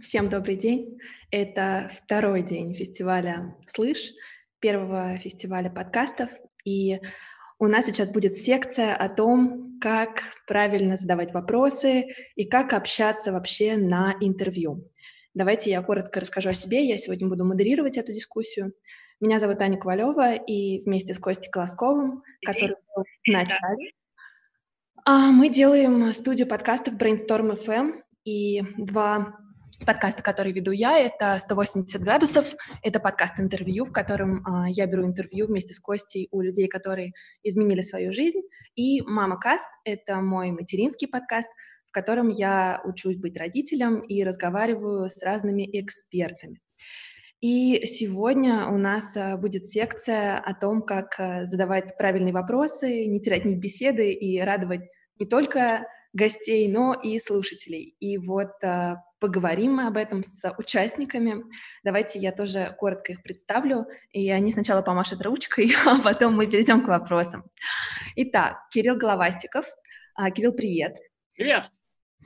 Всем добрый день. Это второй день фестиваля «Слышь», первого фестиваля подкастов. И у нас сейчас будет секция о том, как правильно задавать вопросы и как общаться вообще на интервью. Давайте я коротко расскажу о себе. Я сегодня буду модерировать эту дискуссию. Меня зовут Аня Ковалева, и вместе с Костей Колосковым, который был в начале, а, мы делаем студию подкастов Brainstorm FM, и два подкаста, который веду я, это «180 градусов». Это подкаст-интервью, в котором э, я беру интервью вместе с Костей у людей, которые изменили свою жизнь. И «Мама Каст» — это мой материнский подкаст, в котором я учусь быть родителем и разговариваю с разными экспертами. И сегодня у нас а, будет секция о том, как а, задавать правильные вопросы, не терять них беседы и радовать не только гостей, но и слушателей. И вот Поговорим мы об этом с участниками. Давайте я тоже коротко их представлю, и они сначала помашут ручкой, а потом мы перейдем к вопросам. Итак, Кирилл Головастиков. А, Кирилл, привет. Привет.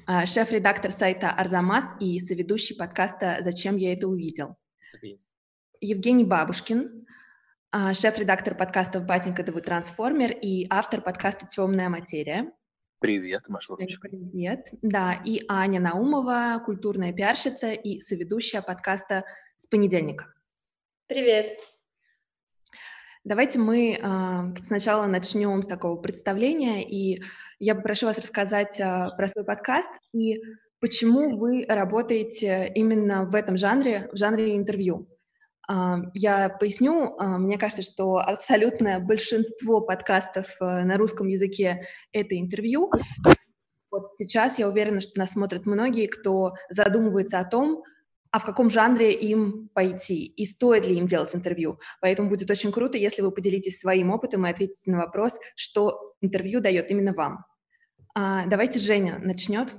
А, шеф-редактор сайта Арзамас и соведущий подкаста «Зачем я это увидел». Привет. Евгений Бабушкин, а, шеф-редактор подкастов «Батенька, вы трансформер» и автор подкаста «Темная материя». Привет, Маша Привет. Да, и Аня Наумова, культурная пиарщица и соведущая подкаста «С понедельника». Привет. Давайте мы э, сначала начнем с такого представления, и я попрошу вас рассказать э, про свой подкаст и почему вы работаете именно в этом жанре, в жанре интервью. Я поясню, мне кажется, что абсолютное большинство подкастов э, на русском языке — это интервью. Вот сейчас я уверена, что нас смотрят многие, кто задумывается о том, а в каком жанре им пойти и стоит ли им делать интервью. Поэтому будет очень круто, если вы поделитесь своим опытом и ответите на вопрос, что интервью дает именно вам. Давайте Женя начнет.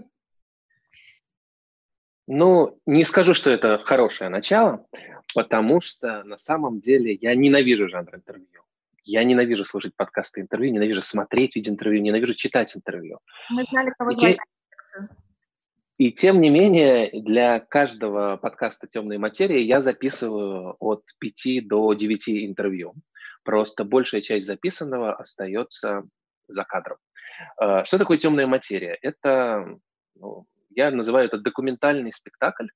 Ну, не скажу, что это хорошее начало, потому что на самом деле я ненавижу жанр интервью. Я ненавижу слушать подкасты интервью, ненавижу смотреть видео интервью, ненавижу читать интервью. Мы знали, кого и, тем, и тем не менее, для каждого подкаста «Темные материи» я записываю от 5 до 9 интервью. Просто большая часть записанного остается за кадром. Э, что такое темная материя? Это ну, я называю это документальный спектакль,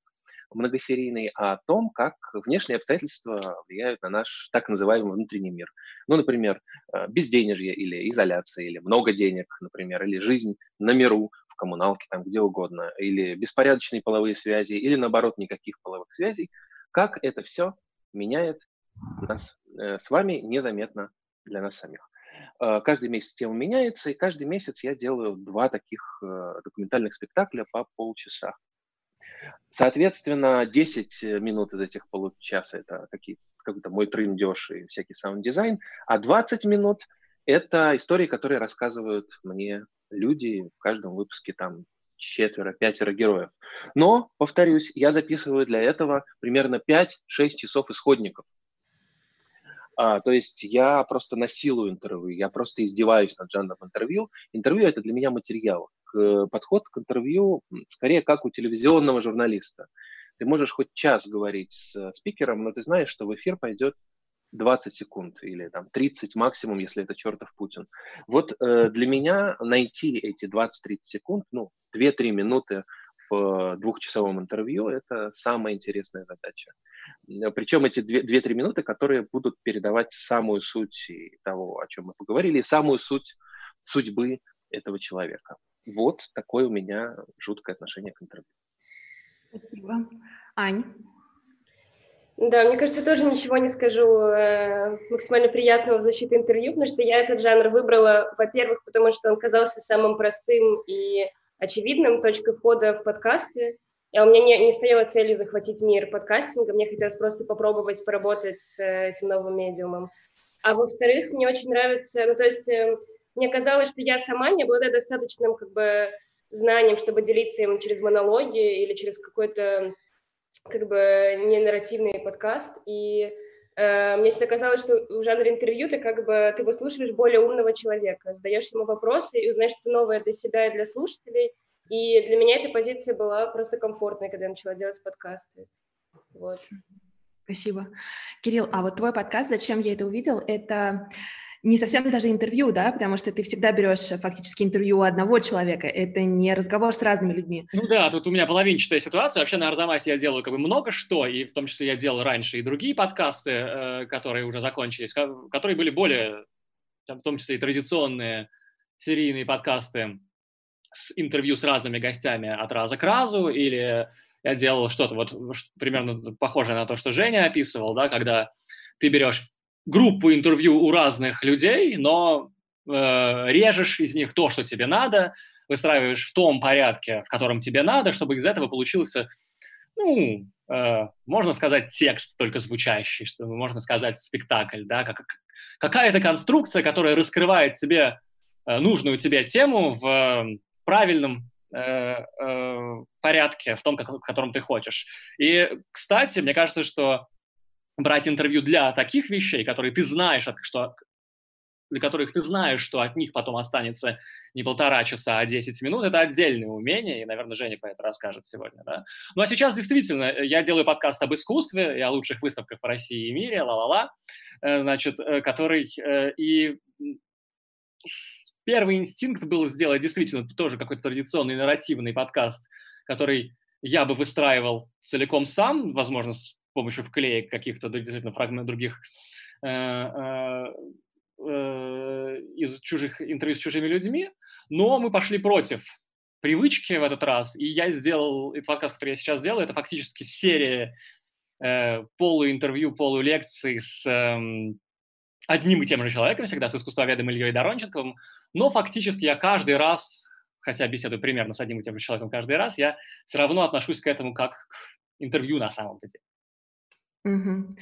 многосерийный, о том, как внешние обстоятельства влияют на наш так называемый внутренний мир. Ну, например, э, безденежье или изоляция, или много денег, например, или жизнь на миру, в коммуналке, там где угодно, или беспорядочные половые связи, или наоборот никаких половых связей. Как это все меняет нас э, с вами незаметно для нас самих. Э, каждый месяц тема меняется, и каждый месяц я делаю два таких документальных спектакля по полчаса. Соответственно, 10 минут из этих получаса – это какие какой-то мой трындеж и всякий саунд-дизайн, а 20 минут – это истории, которые рассказывают мне люди в каждом выпуске там четверо, пятеро героев. Но, повторюсь, я записываю для этого примерно 5-6 часов исходников. А, то есть я просто насилую интервью, я просто издеваюсь над жанром интервью. Интервью – это для меня материал. Подход к интервью скорее как у телевизионного журналиста. Ты можешь хоть час говорить с спикером, но ты знаешь, что в эфир пойдет 20 секунд или там 30 максимум, если это чертов Путин. Вот э, для меня найти эти 20-30 секунд, ну, 2-3 минуты в двухчасовом интервью – это самая интересная задача. Причем эти 2-3 минуты, которые будут передавать самую суть того, о чем мы поговорили, и самую суть судьбы этого человека. Вот такое у меня жуткое отношение к интервью. Спасибо. Ань? Да, мне кажется, тоже ничего не скажу э, максимально приятного в защиту интервью, потому что я этот жанр выбрала, во-первых, потому что он казался самым простым и очевидным точкой входа в подкасты. А у меня не, не стояла целью захватить мир подкастинга, мне хотелось просто попробовать поработать с э, этим новым медиумом. А во-вторых, мне очень нравится, ну то есть э, мне казалось, что я сама не обладаю достаточным как бы знанием, чтобы делиться им через монологи или через какой-то как бы не нарративный подкаст. И мне всегда казалось, что в жанре интервью ты как бы ты выслушиваешь более умного человека, задаешь ему вопросы и узнаешь что-то новое для себя и для слушателей – И для меня эта позиция была просто комфортной, когда я начала делать подкасты. Вот. Спасибо. Кирилл, а вот твой подкаст «Зачем я это увидел» — это не совсем даже интервью, да, потому что ты всегда берешь фактически интервью одного человека, это не разговор с разными людьми. Ну да, тут у меня половинчатая ситуация. Вообще на Арзамасе я делаю как бы много что, и в том числе я делал раньше и другие подкасты, э, которые уже закончились, которые были более, в том числе и традиционные серийные подкасты с интервью с разными гостями от раза к разу, или я делал что-то вот примерно похожее на то, что Женя описывал, да, когда ты берешь группу интервью у разных людей, но э, режешь из них то, что тебе надо, выстраиваешь в том порядке, в котором тебе надо, чтобы из этого получился, ну, э, можно сказать, текст только звучащий, что можно сказать спектакль, да, как, какая-то конструкция, которая раскрывает тебе э, нужную тебе тему в э, правильном э, э, порядке, в том, как, в котором ты хочешь. И, кстати, мне кажется, что брать интервью для таких вещей, которые ты знаешь, что для которых ты знаешь, что от них потом останется не полтора часа, а 10 минут, это отдельное умение, и, наверное, Женя по это расскажет сегодня, да. Ну, а сейчас действительно э, я делаю подкаст об искусстве и о лучших выставках по России и мире, ла-ла-ла, э, значит, э, который и первый инстинкт был сделать действительно тоже какой-то традиционный нарративный подкаст, который я бы выстраивал целиком сам, возможно, с помощью вклеек каких-то действительно фрагментов других э, э, э, из чужих интервью с чужими людьми, но мы пошли против привычки в этот раз, и я сделал, и подкаст, который я сейчас делаю, это фактически серия э, полуинтервью, полулекций с э, одним и тем же человеком всегда, с искусствоведом Ильей Доронченковым, но фактически я каждый раз, хотя беседую примерно с одним и тем же человеком каждый раз, я все равно отношусь к этому как к интервью на самом деле. Мгм.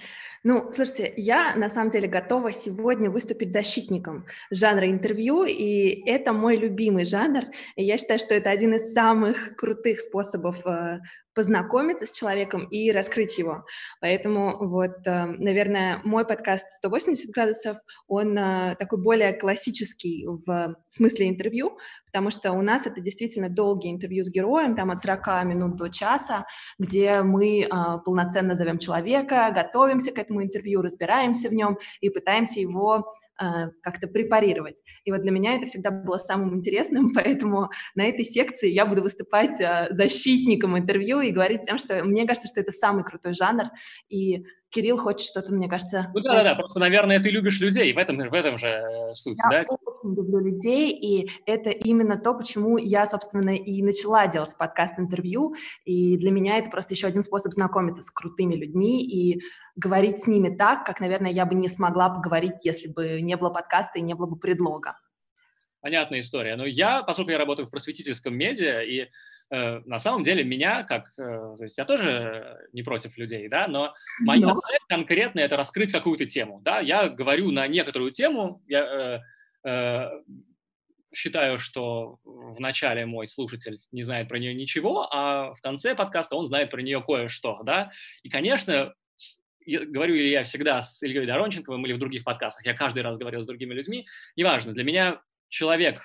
Ну, слушайте, я на самом деле готова сегодня выступить защитником жанра интервью, и это мой любимый жанр. И я считаю, что это один из самых крутых способов э, познакомиться с человеком и раскрыть его. Поэтому вот, э, наверное, мой подкаст «180 градусов», он э, такой более классический в смысле интервью, потому что у нас это действительно долгие интервью с героем, там от 40 минут до часа, где мы э, полноценно зовем человека, готовимся к этому интервью, разбираемся в нем и пытаемся его как-то препарировать. И вот для меня это всегда было самым интересным, поэтому на этой секции я буду выступать а, защитником интервью и говорить всем, что мне кажется, что это самый крутой жанр, и Кирилл хочет что-то, мне кажется... Ну да-да-да, просто, наверное, ты любишь людей, в этом, в этом же э, суть, да? Я очень люблю людей, и это именно то, почему я, собственно, и начала делать подкаст-интервью, и для меня это просто еще один способ знакомиться с крутыми людьми и говорить с ними так, как, наверное, я бы не смогла поговорить, если бы не было подкаста и не было бы предлога. Понятная история. Но я, поскольку я работаю в просветительском медиа, и на самом деле меня, как, э, то есть я тоже не против людей, да, но моя но... цель конкретно это раскрыть какую-то тему, да, я говорю на некоторую тему, я э, э, считаю, что в начале мой слушатель не знает про нее ничего, а в конце подкаста он знает про нее кое-что, да, и, конечно, говорю ли я всегда с Ильей Доронченковым или в других подкастах, я каждый раз говорил с другими людьми, неважно, для меня человек,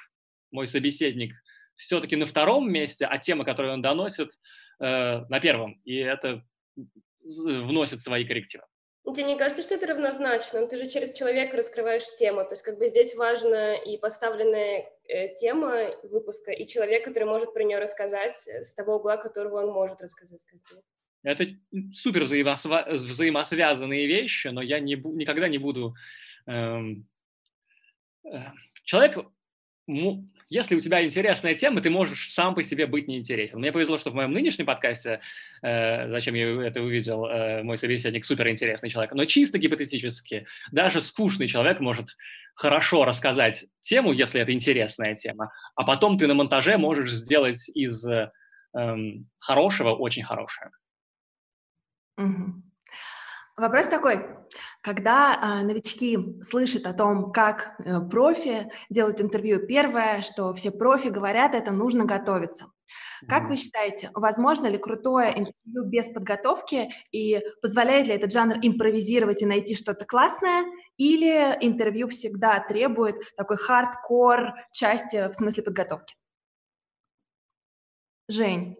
мой собеседник, все-таки на втором месте, а тема, которую он доносит, э, на первом. И это вносит свои коррективы. Тебе не кажется, что это равнозначно? Ты же через человека раскрываешь тему. То есть как бы здесь важна и поставленная э, тема выпуска, и человек, который может про нее рассказать с того угла, которого он может рассказать. Это супер взаимосва- взаимосвязанные вещи, но я не, никогда не буду... Эм, э, человек если у тебя интересная тема, ты можешь сам по себе быть неинтересен. Мне повезло, что в моем нынешнем подкасте, э, зачем я это увидел, э, мой собеседник супер интересный человек, но чисто гипотетически, даже скучный человек может хорошо рассказать тему, если это интересная тема, а потом ты на монтаже можешь сделать из э, хорошего очень хорошее. Угу. Вопрос такой, когда а, новички слышат о том, как э, профи делают интервью, первое, что все профи говорят, это нужно готовиться. Как вы считаете, возможно ли крутое интервью без подготовки и позволяет ли этот жанр импровизировать и найти что-то классное, или интервью всегда требует такой хардкор части в смысле подготовки? Жень.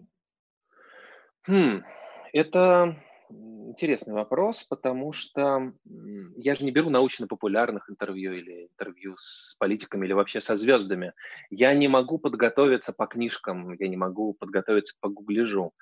Хм, это интересный вопрос, потому что я же не беру научно-популярных интервью или интервью с политиками или вообще со звездами. Я не могу подготовиться по книжкам, я не могу подготовиться по гугляжу.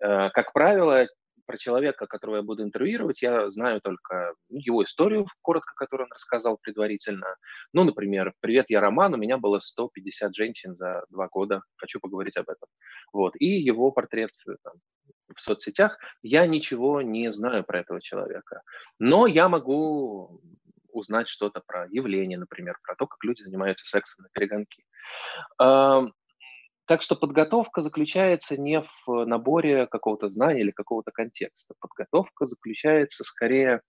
Э, как правило, про человека, которого я буду интервьюировать, я знаю только ну, его историю, коротко, которую он рассказал предварительно. Ну, например, «Привет, я Роман, у меня было 150 женщин за два года, хочу поговорить об этом». Вот. И его портрет э, там, в соцсетях. Я ничего не знаю про этого человека. Но я могу узнать что-то про явление, например, про то, как люди занимаются сексом на перегонки. Так что подготовка заключается не в наборе какого-то знания или какого-то контекста. Подготовка заключается скорее...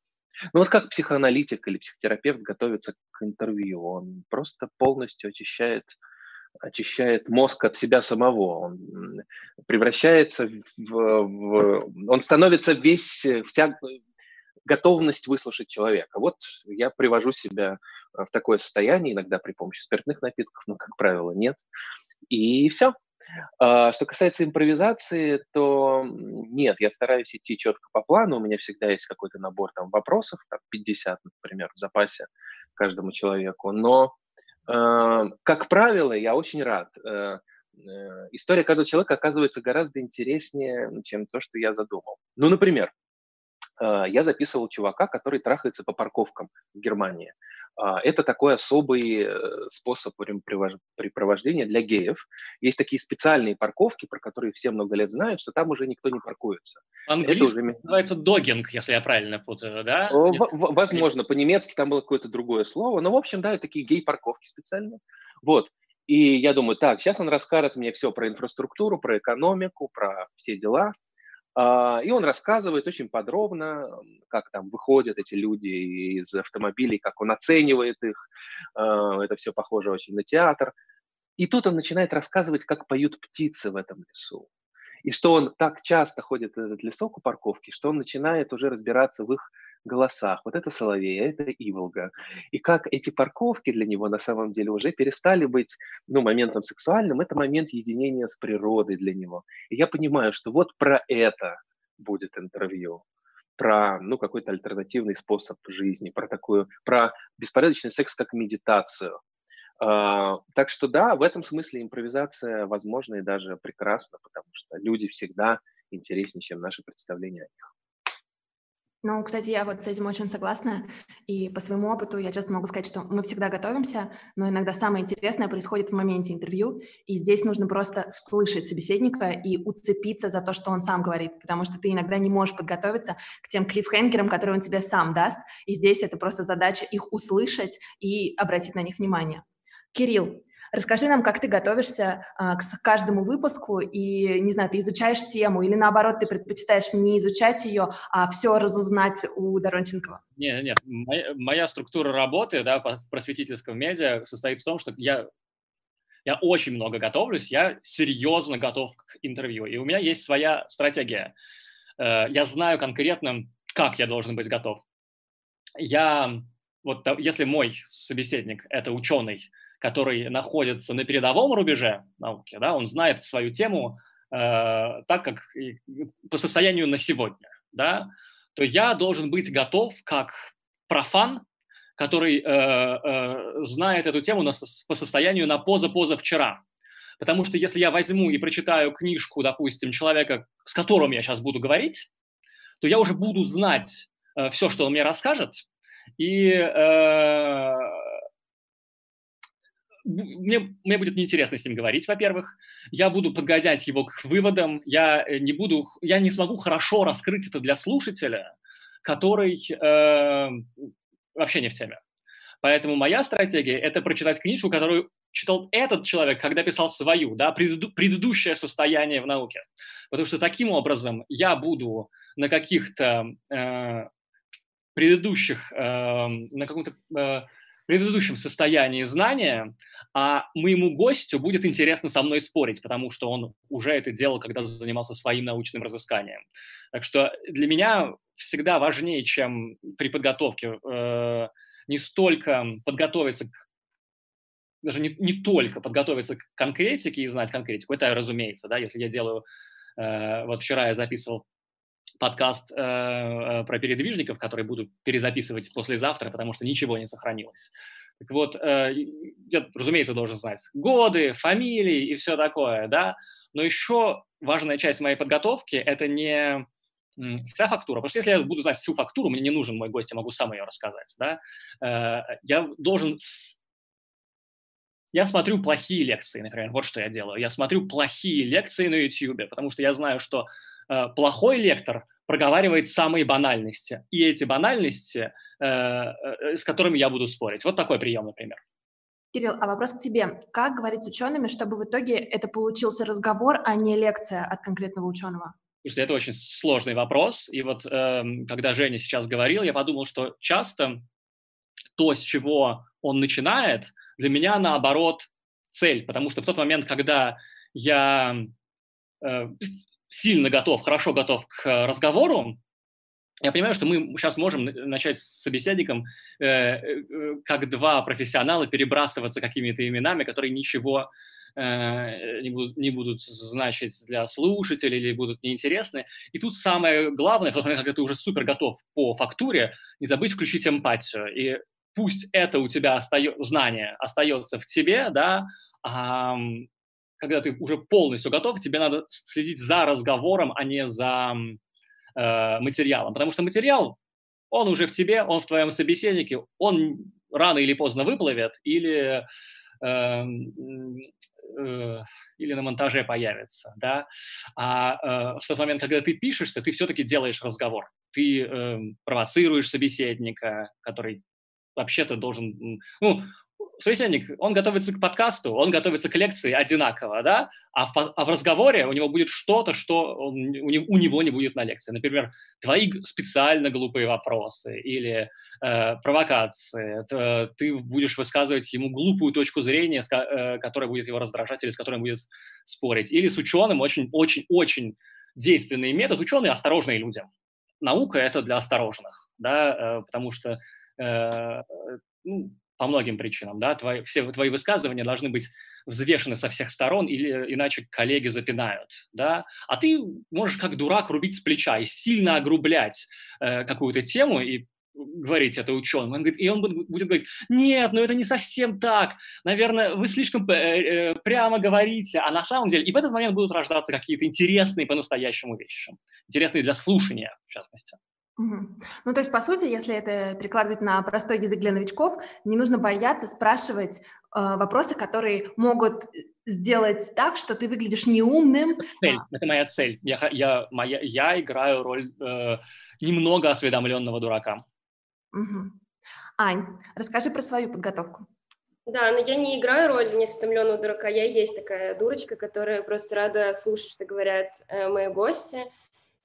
Ну вот как психоаналитик или психотерапевт готовится к интервью. Он просто полностью очищает очищает мозг от себя самого, он превращается в, в он становится весь, вся готовность выслушать человека. Вот я привожу себя в такое состояние, иногда при помощи спиртных напитков, но, как правило, нет. И все. А, что касается импровизации, то нет, я стараюсь идти четко по плану. У меня всегда есть какой-то набор там вопросов, там 50, например, в запасе каждому человеку. Но Э, как правило, я очень рад. Э, э, история каждого человека оказывается гораздо интереснее, чем то, что я задумал. Ну, например, я записывал чувака, который трахается по парковкам в Германии. А, это такой особый э, способ препровождения для геев. Есть такие специальные парковки, про которые все много лет знают, что там уже никто не паркуется. Английский это уже... называется догинг, если я правильно путаю, да? В- возможно, по-немецки там было какое-то другое слово, но, в общем, да, такие гей-парковки специальные. Вот. И я думаю, так, сейчас он расскажет мне все про инфраструктуру, про экономику, про все дела. А, и он рассказывает очень подробно, как там выходят эти люди из автомобилей, как он оценивает их. А, это все похоже очень на театр. И тут он начинает рассказывать, как поют птицы в этом лесу. И что он так часто ходит в этот лесок у парковки, что он начинает уже разбираться в их голосах. Вот это Соловей, а это Иволга. И как эти парковки для него на самом деле уже перестали быть ну, моментом сексуальным, это момент единения с природой для него. И я понимаю, что вот про это будет интервью про ну, какой-то альтернативный способ жизни, про такую, про беспорядочный секс как медитацию. Uh, так что да, в этом смысле импровизация возможна и даже прекрасна, потому что люди всегда интереснее, чем наши представления о них. Ну, кстати, я вот с этим очень согласна. И по своему опыту я часто могу сказать, что мы всегда готовимся, но иногда самое интересное происходит в моменте интервью. И здесь нужно просто слышать собеседника и уцепиться за то, что он сам говорит, потому что ты иногда не можешь подготовиться к тем клиффхенгерам, которые он тебе сам даст. И здесь это просто задача их услышать и обратить на них внимание. Кирилл, Расскажи нам, как ты готовишься а, к каждому выпуску и, не знаю, ты изучаешь тему или наоборот ты предпочитаешь не изучать ее, а все разузнать у Доронченкова? Нет, нет, моя, моя структура работы да, в просветительском медиа состоит в том, что я я очень много готовлюсь, я серьезно готов к интервью, и у меня есть своя стратегия. Э, я знаю конкретно, как я должен быть готов. Я, вот если мой собеседник – это ученый, который находится на передовом рубеже науки, да, он знает свою тему э, так, как по состоянию на сегодня, да, то я должен быть готов как профан, который э, э, знает эту тему на, по состоянию на поза-поза-вчера. Потому что если я возьму и прочитаю книжку, допустим, человека, с которым я сейчас буду говорить, то я уже буду знать э, все, что он мне расскажет, и э, мне, мне будет неинтересно с ним говорить, во-первых. Я буду подгонять его к выводам. Я э, не, буду, я не смогу хорошо раскрыть это для слушателя, который э, вообще не в теме. Поэтому моя стратегия – это прочитать книжку, которую читал этот человек, когда писал свою, да, преду, предыдущее состояние в науке. Потому что таким образом я буду на каких-то э, предыдущих, э, на каком-то э, предыдущем состоянии знания а моему гостю будет интересно со мной спорить, потому что он уже это делал, когда занимался своим научным разысканием. Так что для меня всегда важнее, чем при подготовке, э, не столько подготовиться к даже не, не только подготовиться к конкретике и знать конкретику, это разумеется, да, если я делаю, э, вот вчера я записывал подкаст э, э, про передвижников, который буду перезаписывать послезавтра, потому что ничего не сохранилось. Так вот, э, я, разумеется, должен знать годы, фамилии и все такое, да, но еще важная часть моей подготовки – это не вся фактура, потому что если я буду знать всю фактуру, мне не нужен мой гость, я могу сам ее рассказать, да, э, я должен я смотрю плохие лекции, например, вот что я делаю. Я смотрю плохие лекции на YouTube, потому что я знаю, что плохой лектор проговаривает самые банальности. И эти банальности, э, э, с которыми я буду спорить. Вот такой прием, например. Кирилл, а вопрос к тебе. Как говорить с учеными, чтобы в итоге это получился разговор, а не лекция от конкретного ученого? Слушайте, это очень сложный вопрос. И вот э, когда Женя сейчас говорил, я подумал, что часто то, с чего он начинает, для меня наоборот цель, потому что в тот момент, когда я э, сильно готов, хорошо готов к разговору, я понимаю, что мы сейчас можем начать с собеседником, э, э, как два профессионала, перебрасываться какими-то именами, которые ничего э, не, будут, не будут значить для слушателей или будут неинтересны. И тут самое главное, в тот когда ты уже супер готов по фактуре, не забыть включить эмпатию. И пусть это у тебя остается, знание остается в тебе, да, а, когда ты уже полностью готов, тебе надо следить за разговором, а не за э, материалом. Потому что материал, он уже в тебе, он в твоем собеседнике, он рано или поздно выплывет или, э, э, или на монтаже появится. Да? А э, в тот момент, когда ты пишешься, ты все-таки делаешь разговор. Ты э, провоцируешь собеседника, который вообще-то должен... Ну, собеседник, он готовится к подкасту, он готовится к лекции одинаково, да, а в, а в разговоре у него будет что-то, что он, у, него, у него не будет на лекции. Например, твои специально глупые вопросы или э, провокации. Т, ты будешь высказывать ему глупую точку зрения, с, э, которая будет его раздражать или с которой он будет спорить. Или с ученым очень-очень-очень действенный метод. Ученые осторожные люди. Наука – это для осторожных, да, э, потому что э, ну, по многим причинам, да, твои, все твои высказывания должны быть взвешены со всех сторон, или иначе коллеги запинают, да, а ты можешь как дурак рубить с плеча и сильно огрублять э, какую-то тему и говорить это ученым. Он говорит, и он будет, говорить, нет, ну это не совсем так, наверное, вы слишком э, э, прямо говорите, а на самом деле, и в этот момент будут рождаться какие-то интересные по-настоящему вещи, интересные для слушания, в частности. Ну, то есть, по сути, если это перекладывать на простой язык для новичков, не нужно бояться спрашивать э, вопросы, которые могут сделать так, что ты выглядишь неумным. Цель. Это моя цель. Я, я, моя, я играю роль э, немного осведомленного дурака. Угу. Ань, расскажи про свою подготовку. Да, но я не играю роль неосведомленного дурака, я есть такая дурочка, которая просто рада слушать, что говорят э, мои гости,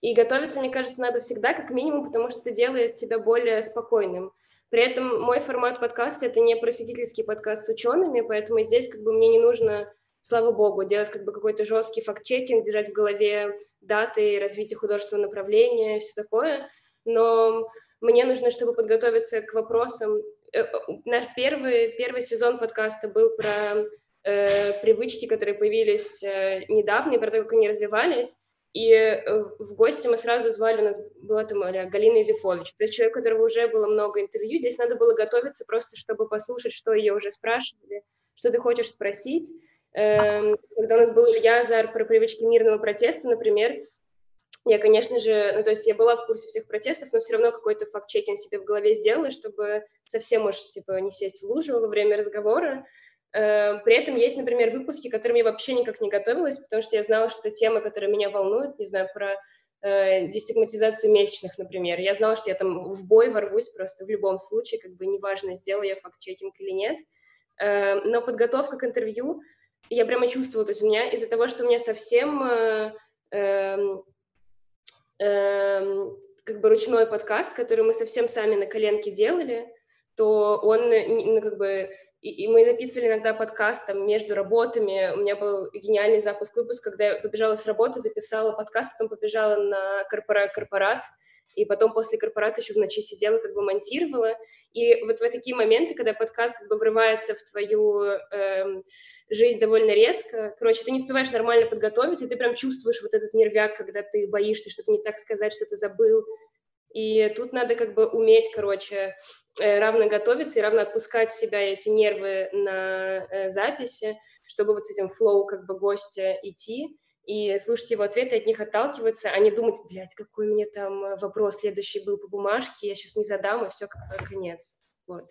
и готовиться, мне кажется, надо всегда, как минимум, потому что это делает тебя более спокойным. При этом мой формат подкаста — это не просветительский подкаст с учеными, поэтому здесь как бы мне не нужно, слава богу, делать как бы какой-то жесткий факт-чекинг, держать в голове даты развития художественного направления все такое. Но мне нужно, чтобы подготовиться к вопросам. Э, э, наш первый, первый сезон подкаста был про э, привычки, которые появились э, недавно, и про то, как они развивались. И э, в гости мы сразу звали, у нас была там Галина Изюфович. Это человек, у которого уже было много интервью. Здесь надо было готовиться просто, чтобы послушать, что ее уже спрашивали, что ты хочешь спросить. Эм, когда у нас был Илья Зар про привычки мирного протеста, например, я, конечно же, ну, то есть я была в курсе всех протестов, но все равно какой-то факт-чекинг себе в голове сделала, чтобы совсем уж, типа, не сесть в лужу во время разговора. Э, при этом есть, например, выпуски, к которым я вообще никак не готовилась, потому что я знала, что это тема, которая меня волнует, не знаю, про э, дестигматизацию месячных, например. Я знала, что я там в бой ворвусь просто в любом случае, как бы неважно, сделаю я факт-чекинг или нет. Э, но подготовка к интервью, я прямо чувствовала, то есть у меня из-за того, что у меня совсем э, э, э, как бы ручной подкаст, который мы совсем сами на коленке делали, то он, ну, как бы, и, и мы записывали иногда подкаст там между работами. У меня был гениальный запуск выпуска, когда я побежала с работы, записала подкаст, потом побежала на корпора корпорат, и потом после корпората еще в ночи сидела, как бы монтировала. И вот в такие моменты, когда подкаст как бы врывается в твою эм, жизнь довольно резко, короче, ты не успеваешь нормально подготовить, и ты прям чувствуешь вот этот нервяк, когда ты боишься что-то не так сказать, что-то забыл. И тут надо как бы уметь, короче, э, равно готовиться и равно отпускать себя эти нервы на э, записи, чтобы вот с этим флоу как бы гостя идти и слушать его ответы, от них отталкиваться, а не думать, блядь, какой мне там э, вопрос следующий был по бумажке, я сейчас не задам, и все, конец. Вот.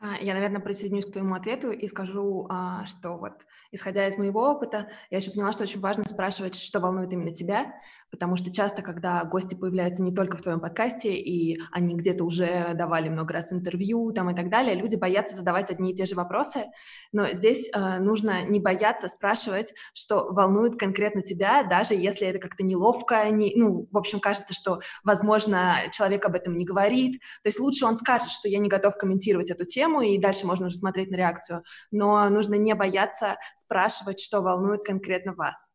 А, я, наверное, присоединюсь к твоему ответу и скажу, а, что вот, исходя из моего опыта, я еще поняла, что очень важно спрашивать, что волнует именно тебя, потому что часто, когда гости появляются не только в твоем подкасте, и они где-то уже давали много раз интервью там и так далее, люди боятся задавать одни и те же вопросы, но здесь э, нужно не бояться спрашивать, что волнует конкретно тебя, даже если это как-то неловко, не, ну, в общем, кажется, что, возможно, человек об этом не говорит, то есть лучше он скажет, что я не готов комментировать эту тему, и дальше можно уже смотреть на реакцию, но нужно не бояться спрашивать, что волнует конкретно вас.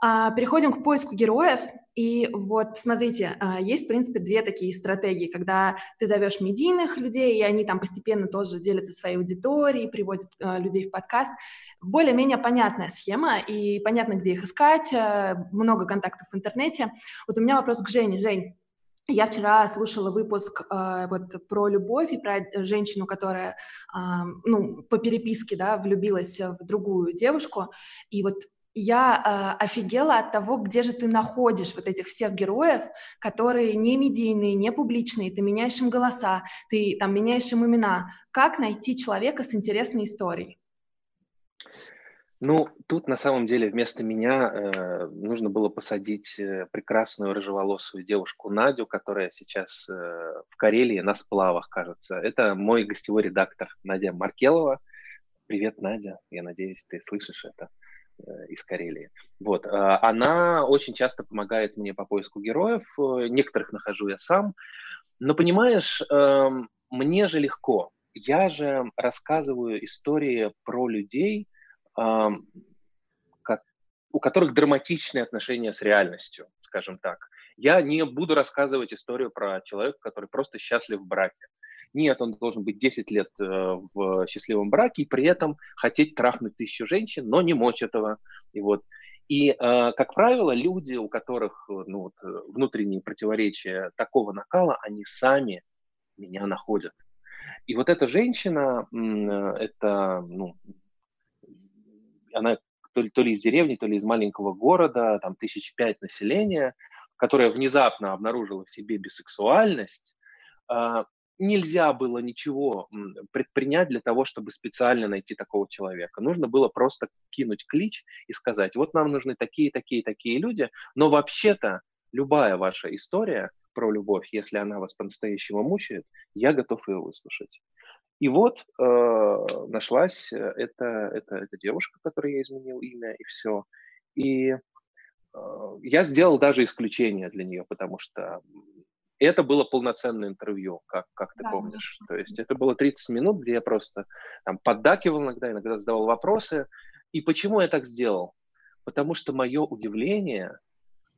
А, переходим к поиску героев. И вот смотрите, а, есть, в принципе, две такие стратегии, когда ты зовешь медийных людей, и они там постепенно тоже делятся своей аудиторией, приводят а, людей в подкаст. Более-менее понятная схема, и понятно, где их искать, много контактов в интернете. Вот у меня вопрос к Жене. Жень, я вчера слушала выпуск э, вот про любовь и про женщину, которая, э, ну, по переписке, да, влюбилась в другую девушку, и вот я э, офигела от того, где же ты находишь вот этих всех героев, которые не медийные, не публичные, ты меняешь им голоса, ты там меняешь им имена. Как найти человека с интересной историей? Ну, тут на самом деле вместо меня э, нужно было посадить э, прекрасную рыжеволосую девушку Надю, которая сейчас э, в Карелии на сплавах, кажется. Это мой гостевой редактор Надя Маркелова. Привет, Надя. Я надеюсь, ты слышишь это. Э, из Карелии. Вот. А, она очень часто помогает мне по поиску героев, э, некоторых нахожу я сам, но понимаешь, эм, мне же легко. Я же рассказываю истории про людей, у которых драматичные отношения с реальностью, скажем так. Я не буду рассказывать историю про человека, который просто счастлив в браке. Нет, он должен быть 10 лет э, в счастливом браке и при этом хотеть трахнуть тысячу женщин, но не мочь этого. И вот и, э, как правило, люди, у которых ну, вот, внутренние противоречия такого накала, они сами меня находят. И вот эта женщина, это, ну, она то ли, то ли из деревни, то ли из маленького города, там тысяч пять населения, которая внезапно обнаружила в себе бисексуальность, а, нельзя было ничего предпринять для того, чтобы специально найти такого человека. Нужно было просто кинуть клич и сказать, вот нам нужны такие, такие, такие люди, но вообще-то любая ваша история про любовь, если она вас по-настоящему мучает, я готов ее выслушать. И вот э, нашлась эта, эта, эта девушка, которой я изменил имя, и все. И э, я сделал даже исключение для нее, потому что это было полноценное интервью, как, как ты да, помнишь. Да. То есть это было 30 минут, где я просто там поддакивал иногда, иногда задавал вопросы. И почему я так сделал? Потому что мое удивление,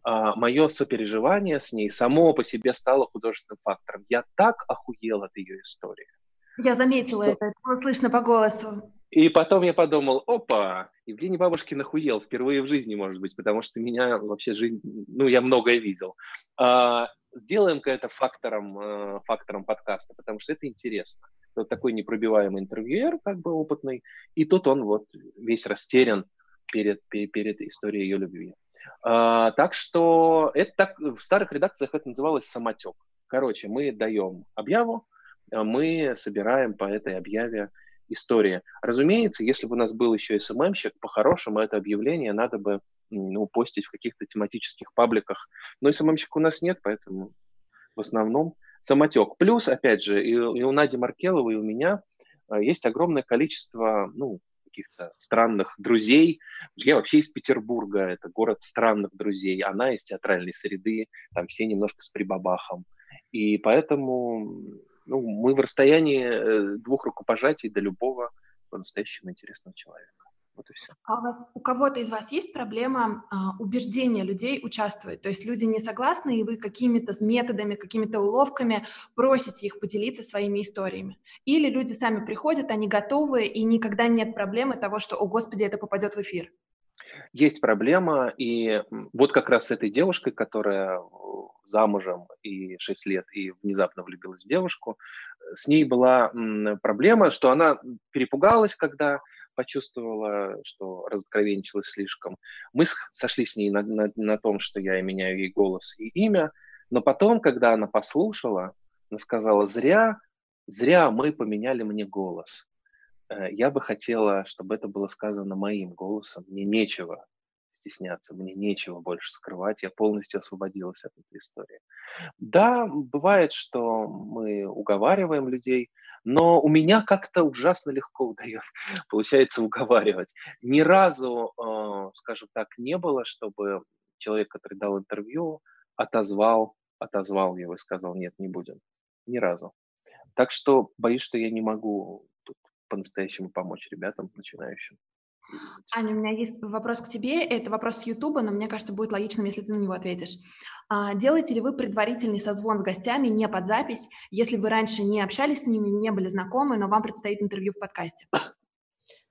а, мое сопереживание с ней само по себе стало художественным фактором. Я так охуел от ее истории. Я заметила что... это, это было слышно по голосу. И потом я подумал, опа, Евгений Бабушкин охуел впервые в жизни, может быть, потому что меня вообще жизнь, ну, я многое видел. А, делаем-ка это фактором, э, фактором подкаста, потому что это интересно. Вот такой непробиваемый интервьюер, как бы опытный, и тут он вот весь растерян перед, перед историей ее любви. А, так что это так, в старых редакциях это называлось самотек. Короче, мы даем объяву, а мы собираем по этой объяве истории. Разумеется, если бы у нас был еще СММщик, по-хорошему это объявление надо бы ну, постить в каких-то тематических пабликах. Но СММщика у нас нет, поэтому в основном самотек. Плюс, опять же, и, и у Нади Маркеловой, и у меня а, есть огромное количество, ну, каких-то странных друзей. Я вообще из Петербурга, это город странных друзей. Она из театральной среды, там все немножко с прибабахом. И поэтому ну, мы в расстоянии э, двух рукопожатий до любого по-настоящему интересного человека. Вот и все. А у вас у кого-то из вас есть проблема а, убеждения людей участвовать? То есть люди не согласны, и вы какими-то методами, какими-то уловками просите их поделиться своими историями? Или люди сами приходят, они готовы, и никогда нет проблемы того, что, о господи, это попадет в эфир? Есть проблема, и вот как раз с этой девушкой, которая замужем и 6 лет, и внезапно влюбилась в девушку, э, с ней была проблема, что она перепугалась, когда почувствовала, что разоткровенничалась слишком. Мы сошли с ней на, на, на том, что я меняю ей голос и имя, но потом, когда она послушала, она сказала, зря, зря мы поменяли мне голос. Э, я бы хотела, чтобы это было сказано моим голосом. Мне нечего стесняться, мне нечего больше скрывать, я полностью освободилась от этой истории. Да, бывает, что мы уговариваем людей, но у меня как-то ужасно легко удается, получается, уговаривать. Ни разу, э, скажем так, не было, чтобы человек, который дал интервью, отозвал, отозвал его и сказал, нет, не будем. Ни разу. Так что боюсь, что я не могу по-настоящему помочь ребятам начинающим. Аня, у меня есть вопрос к тебе. Это вопрос с Ютуба, но мне кажется, будет логичным, если ты на него ответишь. А, делаете ли вы предварительный созвон с гостями не под запись, если вы раньше не общались с ними, не были знакомы, но вам предстоит интервью в подкасте?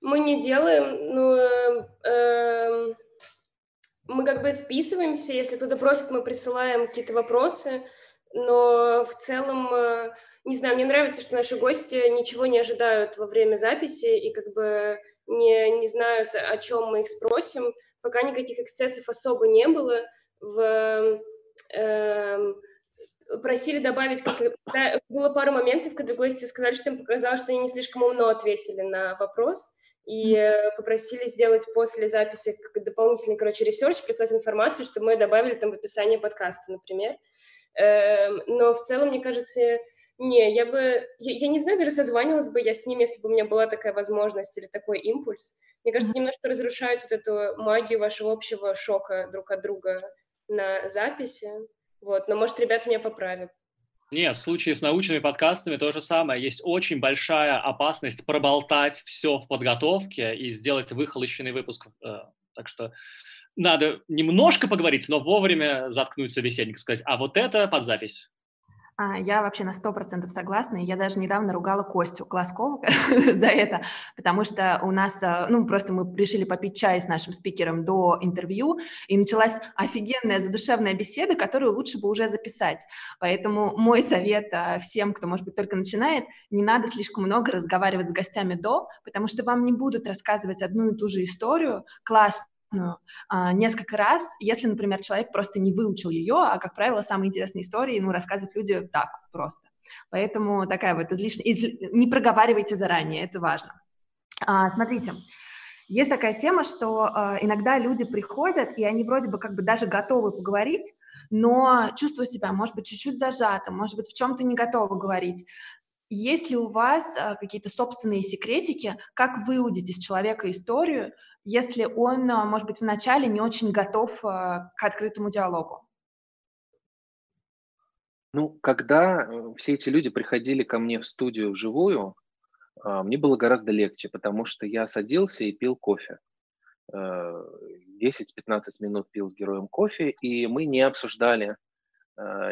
Мы не делаем, но э, эм, мы как бы списываемся. Если кто-то просит, мы присылаем какие-то вопросы, но в целом, э, не знаю, мне нравится, что наши гости ничего не ожидают во время записи и как бы не, не знают, о чем мы их спросим. Пока никаких эксцессов особо не было. В, э, просили добавить, как, да, было пару моментов, когда гости сказали, что им показалось, что они не слишком умно ответили на вопрос, и э, попросили сделать после записи дополнительный, короче, research, прислать информацию, чтобы мы добавили там в описание подкаста, например. Э, но в целом, мне кажется, не, я бы... Я, я не знаю, даже созванивалась бы я с ним, если бы у меня была такая возможность или такой импульс. Мне кажется, немножко разрушает вот эту магию вашего общего шока друг от друга на записи. Вот, но, может, ребята меня поправят. Нет, в случае с научными подкастами то же самое. Есть очень большая опасность проболтать все в подготовке и сделать выхолощенный выпуск. Э, так что надо немножко поговорить, но вовремя заткнуть собеседника, сказать, а вот это под запись. А, я вообще на сто процентов согласна. Я даже недавно ругала Костю Глазкова за это, потому что у нас, а, ну, просто мы решили попить чай с нашим спикером до интервью, и началась офигенная задушевная беседа, которую лучше бы уже записать. Поэтому мой совет а, всем, кто, может быть, только начинает, не надо слишком много разговаривать с гостями до, потому что вам не будут рассказывать одну и ту же историю, класс а, несколько раз, если, например, человек просто не выучил ее, а, как правило, самые интересные истории, ну, рассказывают люди так просто. Поэтому такая вот излишняя... Из... Не проговаривайте заранее, это важно. А, смотрите, есть такая тема, что а, иногда люди приходят, и они вроде бы как бы даже готовы поговорить, но чувствуют себя, может быть, чуть-чуть зажатым, может быть, в чем-то не готовы говорить. Есть ли у вас а, какие-то собственные секретики, как выудить из человека историю, если он, а, может быть, вначале не очень готов а, к открытому диалогу? Ну, когда э, все эти люди приходили ко мне в студию вживую, а, мне было гораздо легче, потому что я садился и пил кофе. 10-15 э, минут пил с героем кофе, и мы не обсуждали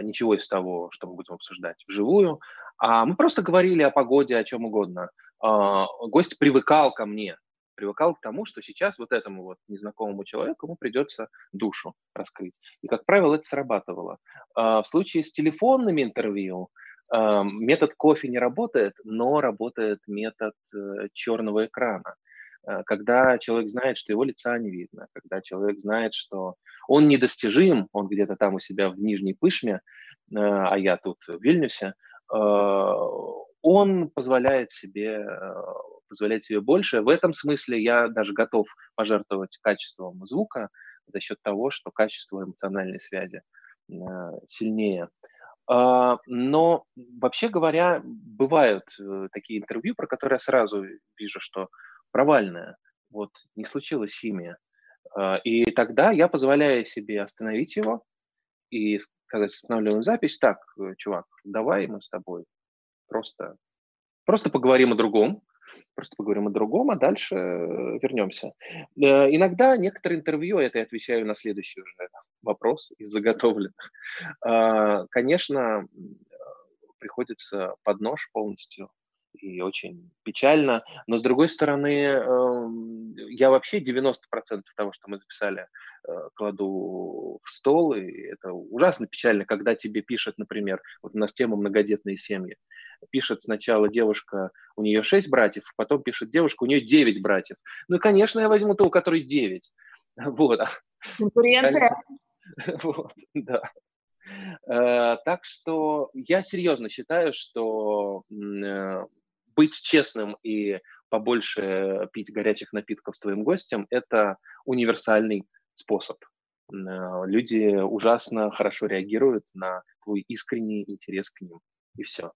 ничего из того, что мы будем обсуждать вживую, а мы просто говорили о погоде, о чем угодно. Гость привыкал ко мне, привыкал к тому, что сейчас вот этому вот незнакомому человеку ему придется душу раскрыть. И, как правило, это срабатывало. А, в случае с телефонными интервью а, метод кофе не работает, но работает метод э, черного экрана. А, когда человек знает, что его лица не видно, когда человек знает, что он недостижим, он где-то там у себя в Нижней Пышме, а я тут в Вильнюсе, он позволяет себе позволять себе больше. В этом смысле я даже готов пожертвовать качеством звука за счет того, что качество эмоциональной связи э, сильнее. А, но вообще говоря, бывают э, такие интервью, про которые я сразу вижу, что провальное, вот не случилась химия. А, и тогда я позволяю себе остановить его и сказать, останавливаем запись, так, э, чувак, давай мы с тобой Просто, просто поговорим о другом, просто поговорим о другом, а дальше э, вернемся. Э, иногда некоторые интервью, это я отвечаю на следующий уже вопрос из заготовленных, а, конечно, приходится под нож полностью и очень печально. Но, с другой стороны, эм, я вообще 90% того, что мы записали, э, кладу в стол, и это ужасно печально, когда тебе пишет, например, вот у нас тема «Многодетные семьи», пишет сначала девушка, у нее 6 братьев, потом пишет девушка, у нее 9 братьев. Ну и, конечно, я возьму того, который 9. Вот. Конкуренция. Вот, да. Э, так что я серьезно считаю, что э, быть честным и побольше пить горячих напитков с твоим гостем – это универсальный способ. Э, люди ужасно хорошо реагируют на твой искренний интерес к ним, и все.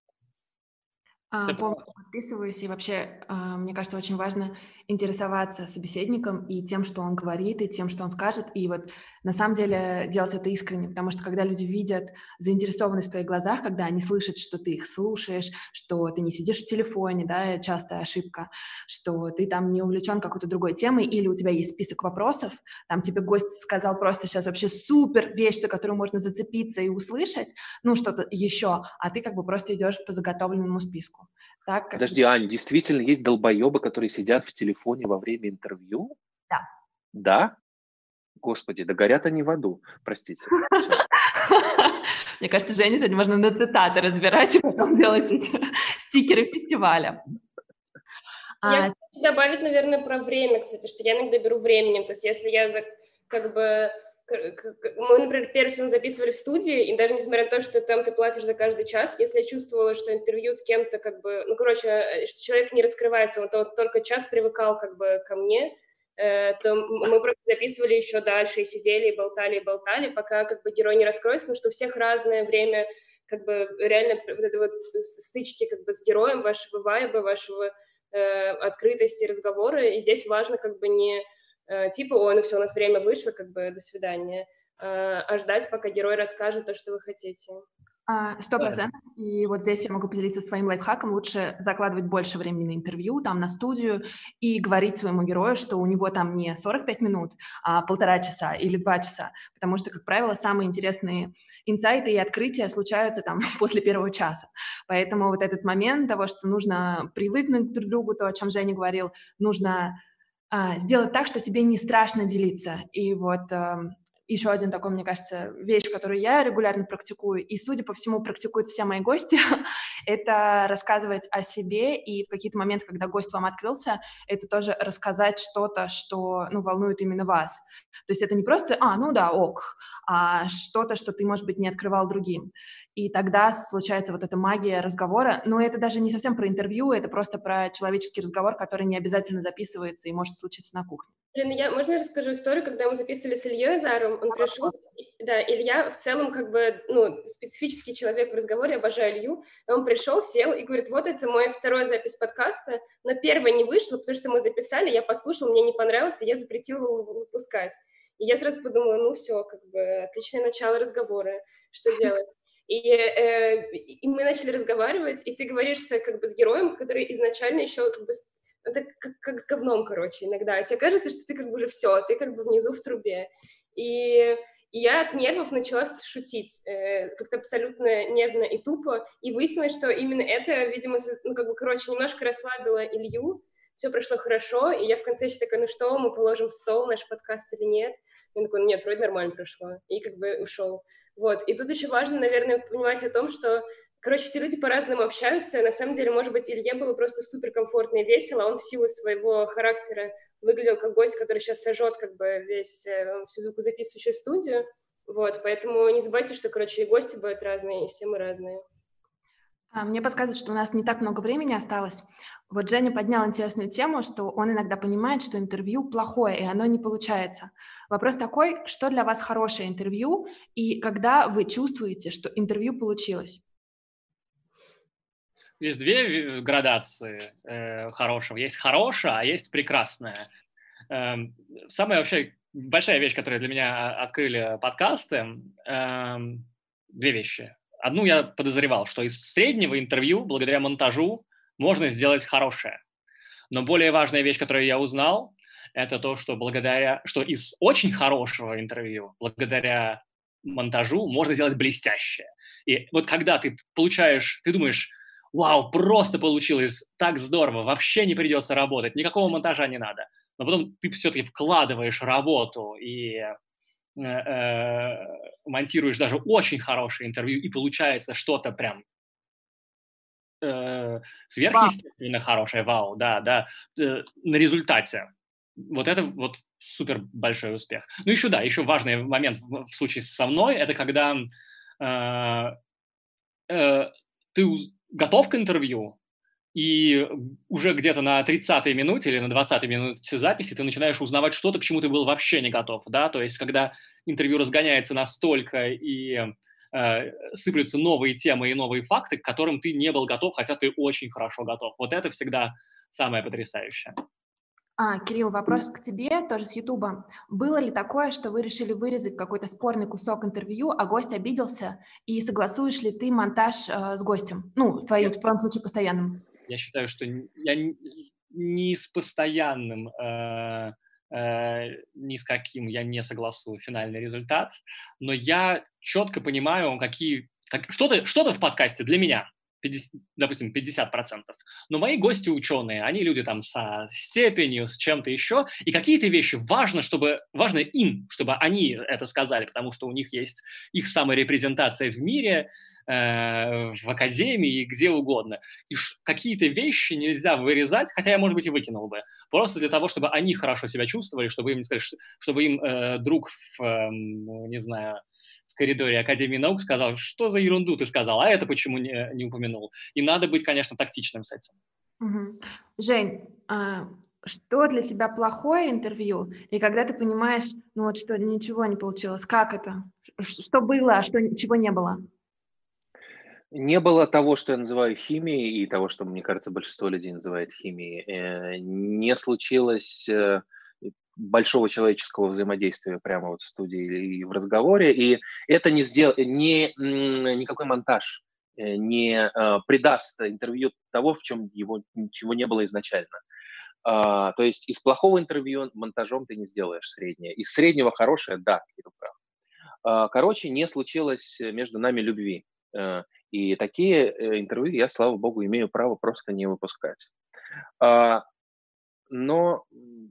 А, полностью подписываюсь, и вообще, а, мне кажется, очень важно интересоваться собеседником и тем, что он говорит, и тем, что он скажет, и вот на самом деле делать это искренне, потому что когда люди видят заинтересованность в твоих глазах, когда они слышат, что ты их слушаешь, что ты не сидишь в телефоне, да, частая ошибка, что ты там не увлечен какой-то другой темой, или у тебя есть список вопросов, там тебе гость сказал просто сейчас вообще супер вещь, за которую можно зацепиться и услышать, ну, что-то еще, а ты как бы просто идешь по заготовленному списку. Так, Подожди, Ань, действительно есть долбоебы, которые сидят в телефоне во время интервью? Да. Да? Господи, да горят они в аду, простите. Мне кажется, Женя сегодня можно на цитаты разбирать и потом делать эти стикеры фестиваля. Я а... добавить, наверное, про время, кстати, что я иногда беру временем. То есть если я как бы мы, например, первый сезон записывали в студии, и даже несмотря на то, что там ты платишь за каждый час, если я чувствовала, что интервью с кем-то как бы, ну, короче, э, что человек не раскрывается, он то, только час привыкал как бы ко мне, э, то мы просто записывали еще дальше и сидели, и болтали, и болтали, пока как бы герой не раскроется, потому что у всех разное время, как бы реально вот это вот стычки как бы с героем, вашего вайба, вашего э, открытости разговора, и здесь важно как бы не типа, ой, ну все, у нас время вышло, как бы, до свидания, э, а ждать, пока герой расскажет то, что вы хотите. А, сто процентов. И вот здесь я могу поделиться своим лайфхаком. Лучше закладывать больше времени на интервью, там, на студию, и говорить своему герою, что у него там не 45 минут, а полтора часа или два часа. Потому что, как правило, самые интересные инсайты и открытия случаются там после первого часа. Поэтому вот этот момент того, что нужно привыкнуть друг к другу, то, о чем Женя говорил, нужно сделать так, что тебе не страшно делиться. И вот эм, еще один такой, мне кажется, вещь, которую я регулярно практикую, и, судя по всему, практикуют все мои гости, это рассказывать о себе, и в какие-то моменты, когда гость вам открылся, это тоже рассказать что-то, что, ну, волнует именно вас. То есть это не просто, а, ну да, ок, а что-то, что ты, может быть, не открывал другим. И тогда случается вот эта магия разговора. Но это даже не совсем про интервью, это просто про человеческий разговор, который не обязательно записывается и может случиться на кухне. Блин, я, можно я расскажу историю, когда мы записывали с Ильей Заром, он пришел, да, Илья в целом как бы, ну, специфический человек в разговоре, обожаю Илью, он пришел, сел и говорит, вот это мой второй запись подкаста, но первая не вышла, потому что мы записали, я послушал, мне не понравилось, и я запретил его выпускать. И я сразу подумала, ну все, как бы отличное начало разговора, что делать? И, э, и мы начали разговаривать, и ты говоришься как бы с героем, который изначально еще как бы это как, как с говном, короче, иногда. Тебе кажется, что ты как бы уже все, ты как бы внизу в трубе. И, и я от нервов начала шутить, э, как-то абсолютно нервно и тупо, и выяснилось, что именно это, видимо, ну, как бы, короче, немножко расслабило Илью, все прошло хорошо, и я в конце еще такая, ну что, мы положим в стол наш подкаст или нет? И он такой, ну нет, вроде нормально прошло, и как бы ушел. Вот, и тут еще важно, наверное, понимать о том, что Короче, все люди по-разному общаются. На самом деле, может быть, Илье было просто супер комфортно и весело. Он в силу своего характера выглядел как гость, который сейчас сожжет как бы весь, э, всю звукозаписывающую студию. Вот, поэтому не забывайте, что, короче, и гости бывают разные, и все мы разные. А, мне подсказывают, что у нас не так много времени осталось. Вот Женя поднял интересную тему, что он иногда понимает, что интервью плохое, и оно не получается. Вопрос такой, что для вас хорошее интервью, и когда вы чувствуете, что интервью получилось? Есть две градации э, хорошего. Есть хорошее, а есть прекрасное. Э, самая вообще большая вещь, которая для меня открыли подкасты, э, две вещи. одну я подозревал, что из среднего интервью, благодаря монтажу, можно сделать хорошее. Но более важная вещь, которую я узнал, это то, что благодаря, что из очень хорошего интервью, благодаря монтажу, можно сделать блестящее. И вот когда ты получаешь, ты думаешь, вау, просто получилось так здорово, вообще не придется работать, никакого монтажа не надо. Но потом ты все-таки вкладываешь работу и э, э, монтируешь даже очень хорошее интервью, и получается что-то прям э, сверхъестественно вау. хорошее, вау, да, да, э, на результате. Вот это вот супер большой успех. Ну еще да, еще важный момент в, в случае со мной, это когда э, э, ты готов к интервью, и уже где-то на 30-й минуте или на 20-й минуте записи ты начинаешь узнавать что-то, к чему ты был вообще не готов, да, то есть когда интервью разгоняется настолько и э, сыплются новые темы и новые факты, к которым ты не был готов, хотя ты очень хорошо готов. Вот это всегда самое потрясающее. А, Кирилл, вопрос к тебе, тоже с Ютуба. Было ли такое, что вы решили вырезать какой-то спорный кусок интервью, а гость обиделся, и согласуешь ли ты монтаж э, с гостем? Ну, в твоем, в твоем случае постоянным. Я считаю, что я не с постоянным, э, э, ни с каким я не согласую финальный результат, но я четко понимаю, какие... Как, что-то, что-то в подкасте для меня 50, допустим, 50%. Но мои гости ученые, они люди там со степенью, с чем-то еще, и какие-то вещи важно, чтобы, важно им, чтобы они это сказали, потому что у них есть их саморепрезентация в мире, э, в академии где угодно. И какие-то вещи нельзя вырезать, хотя я, может быть, и выкинул бы, просто для того, чтобы они хорошо себя чувствовали, чтобы им не сказать, чтобы им э, друг в, э, не знаю, в коридоре Академии наук сказал, что за ерунду ты сказал, а это почему не, не упомянул. И надо быть, конечно, тактичным с этим. Угу. Жень, а что для тебя плохое интервью? И когда ты понимаешь, ну вот что ничего не получилось, как это? Что было, а что чего не было? Не было того, что я называю химией, и того, что, мне кажется, большинство людей называет химией. Э, не случилось э, большого человеческого взаимодействия прямо вот в студии и в разговоре, и это не сделал, не, никакой монтаж э, не э, придаст интервью того, в чем его ничего не было изначально. А, то есть из плохого интервью монтажом ты не сделаешь среднее. Из среднего хорошее, да, ты прав. А, короче, не случилось между нами любви. Э, и такие интервью я, слава богу, имею право просто не выпускать. А, но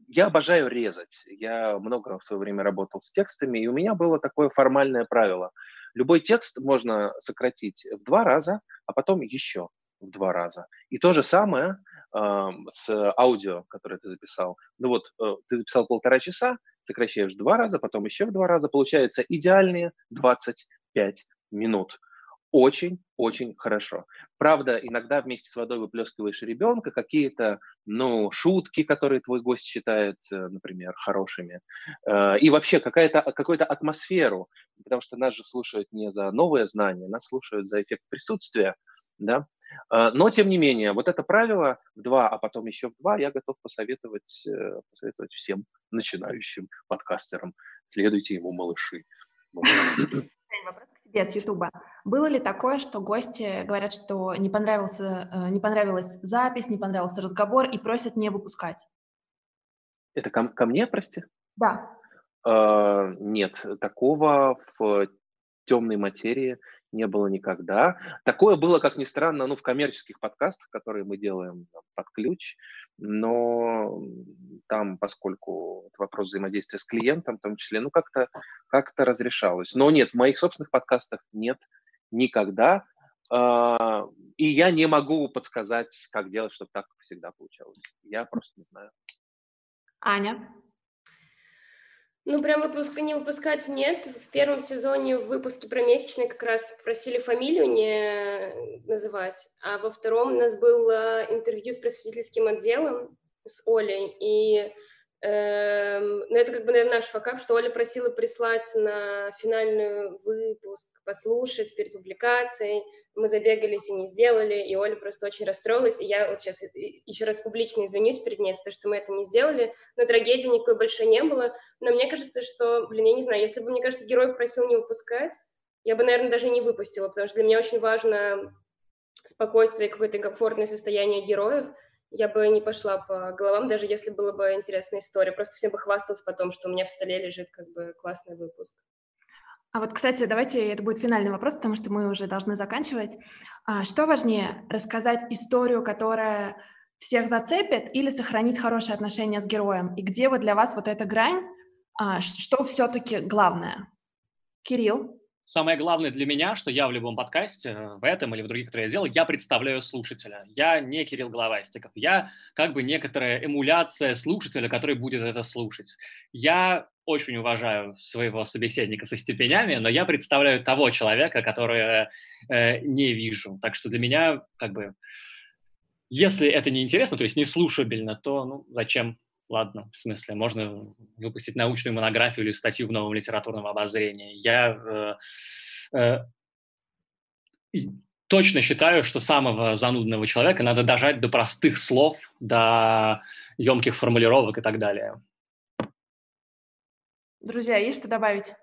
я обожаю резать. Я много в свое время работал с текстами, и у меня было такое формальное правило. Любой текст можно сократить в два раза, а потом еще в два раза. И то же самое э, с аудио, которое ты записал. Ну вот, э, ты записал полтора часа, сокращаешь в два раза, потом еще в два раза, получается идеальные 25 минут очень-очень хорошо. Правда, иногда вместе с водой выплескиваешь ребенка, какие-то, ну, шутки, которые твой гость считает, э, например, хорошими, э, и вообще какую-то атмосферу, потому что нас же слушают не за новое знание, нас слушают за эффект присутствия, да, э, но, тем не менее, вот это правило в два, а потом еще в два, я готов посоветовать, посоветовать всем начинающим подкастерам. Следуйте ему, малыши. Вопрос тебе с Ютуба. Было ли такое, что гости говорят, что не, понравился, э, не понравилась запись, не понравился разговор и просят не выпускать? Это ко, ко мне, прости? Да. Uh, нет, такого в темной материи не было никогда. Такое было, как ни странно, ну, в коммерческих подкастах, которые мы делаем под ключ, но там, поскольку это вопрос взаимодействия с клиентом, в том числе, ну, как-то как разрешалось. Но нет, в моих собственных подкастах нет никогда. А, и я не могу подсказать, как делать, чтобы так всегда получалось. Я просто не знаю. Аня? Ну, прям выпуск, не выпускать нет. В первом сезоне в выпуске про месячные как раз просили фамилию не называть, а во втором у нас было интервью с просветительским отделом, с Олей, и но это как бы, наверное, наш факап, что Оля просила прислать на финальный выпуск, послушать перед публикацией. Мы забегались и не сделали, и Оля просто очень расстроилась. И я вот сейчас еще раз публично извинюсь перед ней за то, что мы это не сделали. Но трагедии никакой больше не было. Но мне кажется, что, блин, я не знаю, если бы, мне кажется, герой просил не выпускать, я бы, наверное, даже не выпустила, потому что для меня очень важно спокойствие, какое-то комфортное состояние героев. Я бы не пошла по головам, даже если была бы интересная история. Просто всем бы хвасталась потом, что у меня в столе лежит как бы классный выпуск. А вот, кстати, давайте, это будет финальный вопрос, потому что мы уже должны заканчивать. А что важнее, рассказать историю, которая всех зацепит, или сохранить хорошие отношения с героем? И где вот для вас вот эта грань, а, что все-таки главное? Кирилл? Самое главное для меня, что я в любом подкасте, э, в этом или в других, которые я делал, я представляю слушателя. Я не Кирилл Головастиков. Я как бы некоторая эмуляция слушателя, который будет это слушать. Я очень уважаю своего собеседника со степенями, но я представляю того человека, которого э, не вижу. Так что для меня как бы если это не интересно, то есть не слушабельно, то ну, зачем ладно, в смысле, можно выпустить научную монографию или статью в новом литературном обозрении. Я э, э, точно считаю, что самого занудного человека надо дожать до простых слов, до емких формулировок и так далее. Друзья, есть что добавить?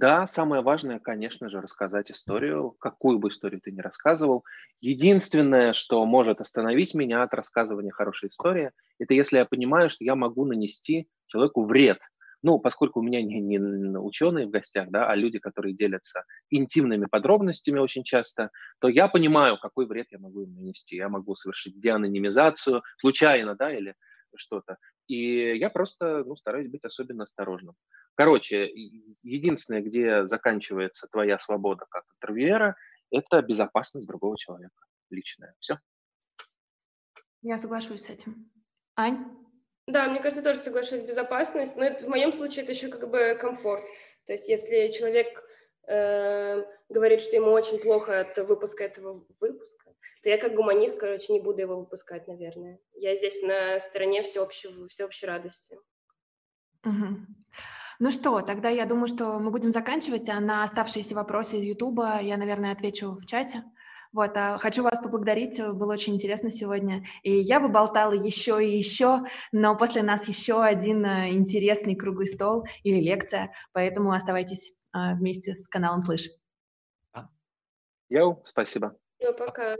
Да, самое важное, конечно же, рассказать историю, какую бы историю ты ни рассказывал. Единственное, что может остановить меня от рассказывания хорошей истории, это если я понимаю, что я могу нанести человеку вред. Ну, поскольку у меня не, не ученые в гостях, да, а люди, которые делятся интимными подробностями очень часто, то я понимаю, какой вред я могу им нанести. Я могу совершить деанонимизацию случайно, да, или что-то. И я просто ну, стараюсь быть особенно осторожным. Короче, единственное, где заканчивается твоя свобода как интервьюера, это безопасность другого человека, личная. Все. Я соглашусь с этим. Ань? Да, мне кажется, тоже соглашусь, безопасность, но это, в моем случае это еще как бы комфорт. То есть если человек э, говорит, что ему очень плохо от выпуска этого выпуска, то я как гуманист, короче, не буду его выпускать, наверное. Я здесь на стороне всеобщего, всеобщей радости. Угу. Ну что, тогда я думаю, что мы будем заканчивать, а на оставшиеся вопросы из Ютуба я, наверное, отвечу в чате. Вот, а хочу вас поблагодарить, было очень интересно сегодня. И я бы болтала еще и еще, но после нас еще один а, интересный круглый стол или лекция, поэтому оставайтесь вместе с каналом Слышь. Йоу, спасибо. Все, пока.